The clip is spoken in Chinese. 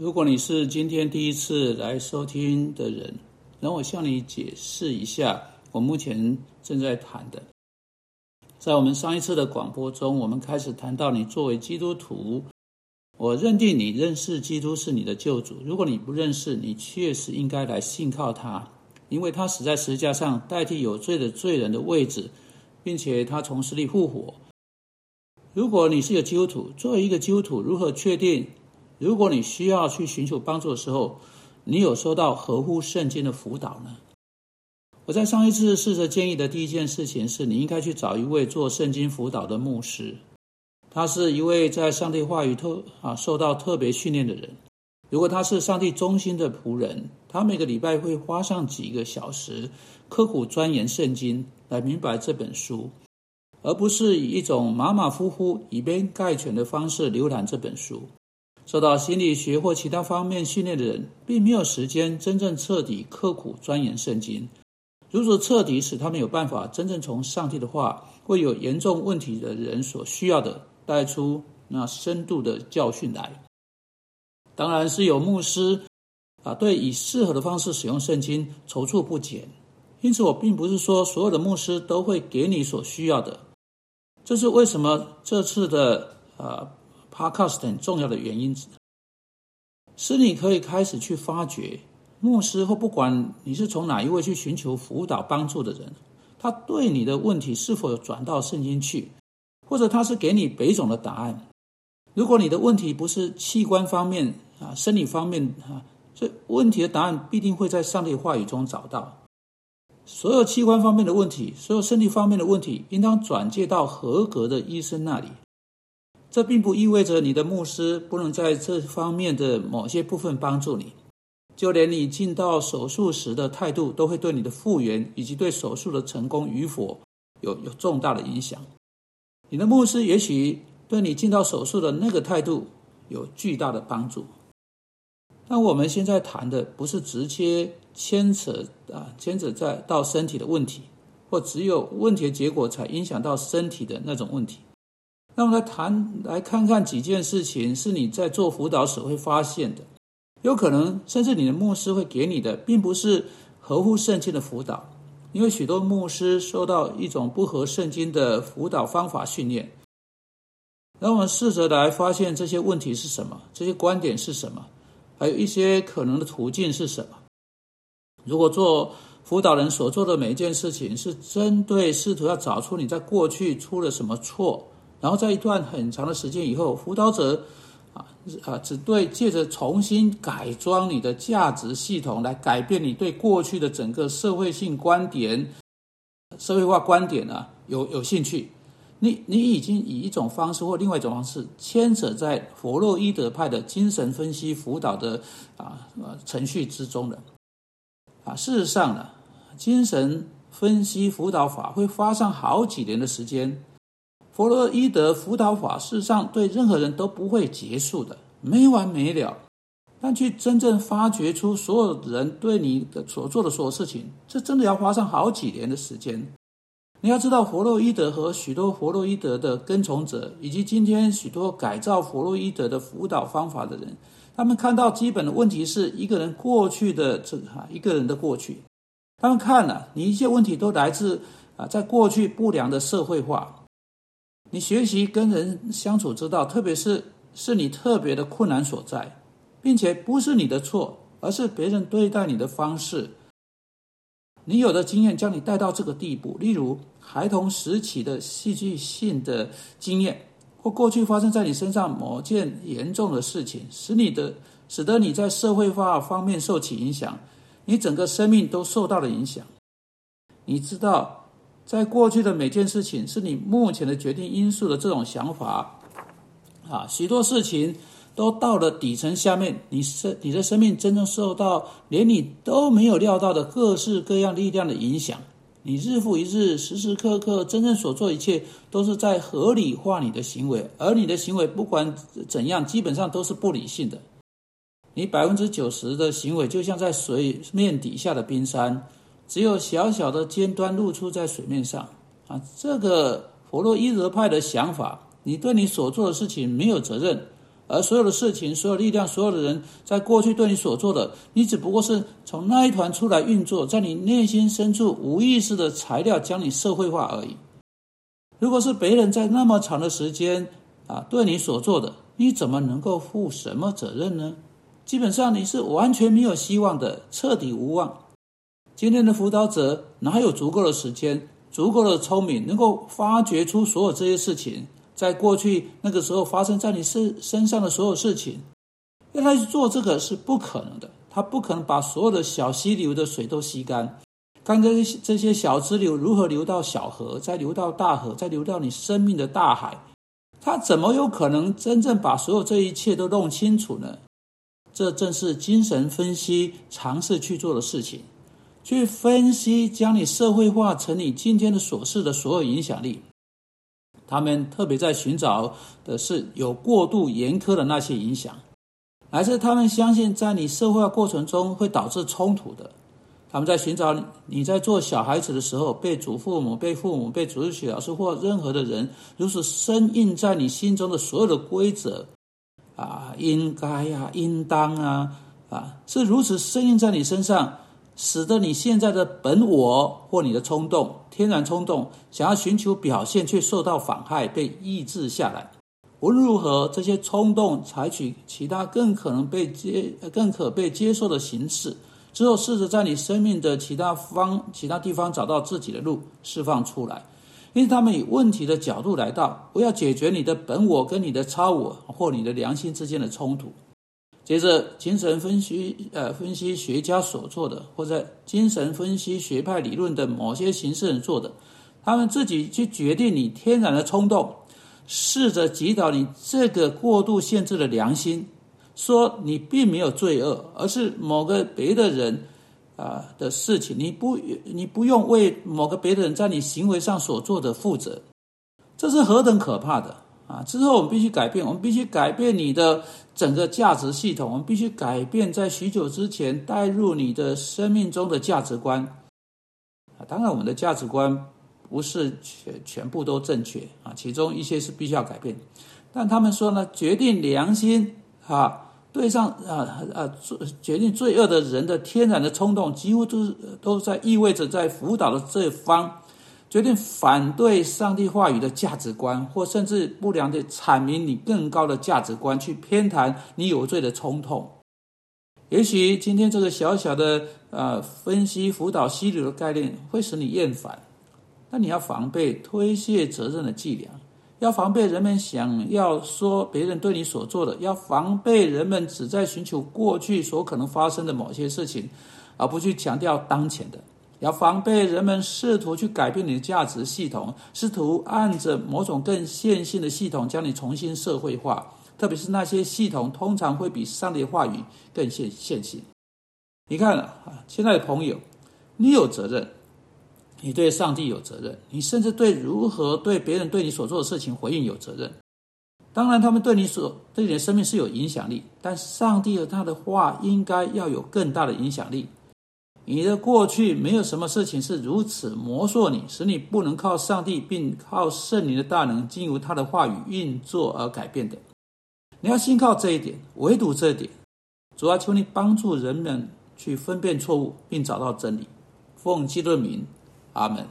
如果你是今天第一次来收听的人，让我向你解释一下我目前正在谈的。在我们上一次的广播中，我们开始谈到你作为基督徒，我认定你认识基督是你的救主。如果你不认识，你确实应该来信靠他，因为他死在十字架上，代替有罪的罪人的位置，并且他从死里复活。如果你是一个基督徒，作为一个基督徒，如何确定？如果你需要去寻求帮助的时候，你有收到合乎圣经的辅导呢？我在上一次试着建议的第一件事情是，你应该去找一位做圣经辅导的牧师，他是一位在上帝话语特啊受到特别训练的人。如果他是上帝忠心的仆人，他每个礼拜会花上几个小时，刻苦钻研圣经，来明白这本书，而不是以一种马马虎虎、以偏概全的方式浏览这本书。受到心理学或其他方面训练的人，并没有时间真正彻底刻苦钻研圣经，如此彻底使他们有办法真正从上帝的话，为有严重问题的人所需要的带出那深度的教训来。当然是有牧师啊，对以适合的方式使用圣经踌躇不前。因此，我并不是说所有的牧师都会给你所需要的。这是为什么这次的啊。Podcast 很重要的原因，是你可以开始去发掘牧师或不管你是从哪一位去寻求辅导帮助的人，他对你的问题是否有转到圣经去，或者他是给你北种的答案。如果你的问题不是器官方面啊、生理方面啊，这问题的答案必定会在上帝话语中找到。所有器官方面的问题，所有身体方面的问题，应当转介到合格的医生那里。这并不意味着你的牧师不能在这方面的某些部分帮助你，就连你进到手术时的态度，都会对你的复原以及对手术的成功与否有有重大的影响。你的牧师也许对你进到手术的那个态度有巨大的帮助。但我们现在谈的不是直接牵扯啊牵扯在到身体的问题，或只有问题的结果才影响到身体的那种问题。那我们来谈，来看看几件事情是你在做辅导时会发现的，有可能甚至你的牧师会给你的，并不是合乎圣经的辅导，因为许多牧师受到一种不合圣经的辅导方法训练。让我们试着来发现这些问题是什么，这些观点是什么，还有一些可能的途径是什么。如果做辅导人所做的每一件事情是针对试图要找出你在过去出了什么错。然后在一段很长的时间以后，辅导者啊啊，只对借着重新改装你的价值系统来改变你对过去的整个社会性观点、社会化观点呢有有兴趣。你你已经以一种方式或另外一种方式牵扯在弗洛伊德派的精神分析辅导的啊呃程序之中了。啊，事实上呢，精神分析辅导法会花上好几年的时间。弗洛伊德辅导法事实上对任何人都不会结束的，没完没了。但去真正发掘出所有人对你的所做的所有事情，这真的要花上好几年的时间。你要知道，弗洛伊德和许多弗洛伊德的跟从者，以及今天许多改造弗洛伊德的辅导方法的人，他们看到基本的问题是一个人过去的这哈一个人的过去。他们看了你一切问题都来自啊，在过去不良的社会化。你学习跟人相处之道，特别是是你特别的困难所在，并且不是你的错，而是别人对待你的方式。你有的经验将你带到这个地步，例如孩童时期的戏剧性的经验，或过去发生在你身上某件严重的事情，使你的使得你在社会化方面受起影响，你整个生命都受到了影响。你知道。在过去的每件事情是你目前的决定因素的这种想法，啊，许多事情都到了底层下面，你生你的生命真正受到连你都没有料到的各式各样力量的影响。你日复一日、时时刻刻真正所做一切都是在合理化你的行为，而你的行为不管怎样，基本上都是不理性的。你百分之九十的行为就像在水面底下的冰山。只有小小的尖端露出在水面上，啊，这个弗洛伊德派的想法，你对你所做的事情没有责任，而所有的事情、所有力量、所有的人，在过去对你所做的，你只不过是从那一团出来运作，在你内心深处无意识的材料将你社会化而已。如果是别人在那么长的时间啊对你所做的，你怎么能够负什么责任呢？基本上你是完全没有希望的，彻底无望。今天的辅导者哪有足够的时间、足够的聪明，能够发掘出所有这些事情？在过去那个时候发生在你身身上的所有事情，要他去做这个是不可能的。他不可能把所有的小溪流的水都吸干，看这这些小支流如何流到小河，再流到大河，再流到你生命的大海。他怎么有可能真正把所有这一切都弄清楚呢？这正是精神分析尝试去做的事情，去分析将你社会化成你今天的琐事的所有影响力。他们特别在寻找的是有过度严苛的那些影响，还是他们相信在你社会化过程中会导致冲突的？他们在寻找你在做小孩子的时候，被祖父母、被父母、被主日学老师或任何的人，如此深印在你心中的所有的规则啊，应该呀，应当啊，啊，是如此深印在你身上。使得你现在的本我或你的冲动、天然冲动，想要寻求表现，却受到妨害，被抑制下来。无论如何，这些冲动采取其他更可能被接、更可被接受的形式之后，试着在你生命的其他方、其他地方找到自己的路，释放出来。因为他们以问题的角度来到，不要解决你的本我跟你的超我或你的良心之间的冲突。接着，精神分析呃分析学家所做的，或者精神分析学派理论的某些形式人做的，他们自己去决定你天然的冲动，试着击倒你这个过度限制的良心，说你并没有罪恶，而是某个别的人啊的事情，你不你不用为某个别的人在你行为上所做的负责，这是何等可怕的！啊！之后我们必须改变，我们必须改变你的整个价值系统，我们必须改变在许久之前带入你的生命中的价值观。啊，当然我们的价值观不是全全部都正确啊，其中一些是必须要改变。但他们说呢，决定良心啊，对上啊啊，决定罪恶的人的天然的冲动，几乎都是都在意味着在辅导的这方。决定反对上帝话语的价值观，或甚至不良的阐明你更高的价值观，去偏袒你有罪的冲动。也许今天这个小小的呃分析辅导溪流的概念会使你厌烦，那你要防备推卸责任的伎俩，要防备人们想要说别人对你所做的，要防备人们只在寻求过去所可能发生的某些事情，而不去强调当前的。要防备人们试图去改变你的价值系统，试图按着某种更线性的系统将你重新社会化，特别是那些系统通常会比上帝的话语更线线性。你看啊，现在的朋友，你有责任，你对上帝有责任，你甚至对如何对别人对你所做的事情回应有责任。当然，他们对你所对你的生命是有影响力，但上帝和他的话应该要有更大的影响力。你的过去没有什么事情是如此魔烁你，使你不能靠上帝并靠圣灵的大能，经由他的话语运作而改变的。你要信靠这一点，唯独这一点。主啊求你帮助人们去分辨错误，并找到真理。奉基督的名，阿门。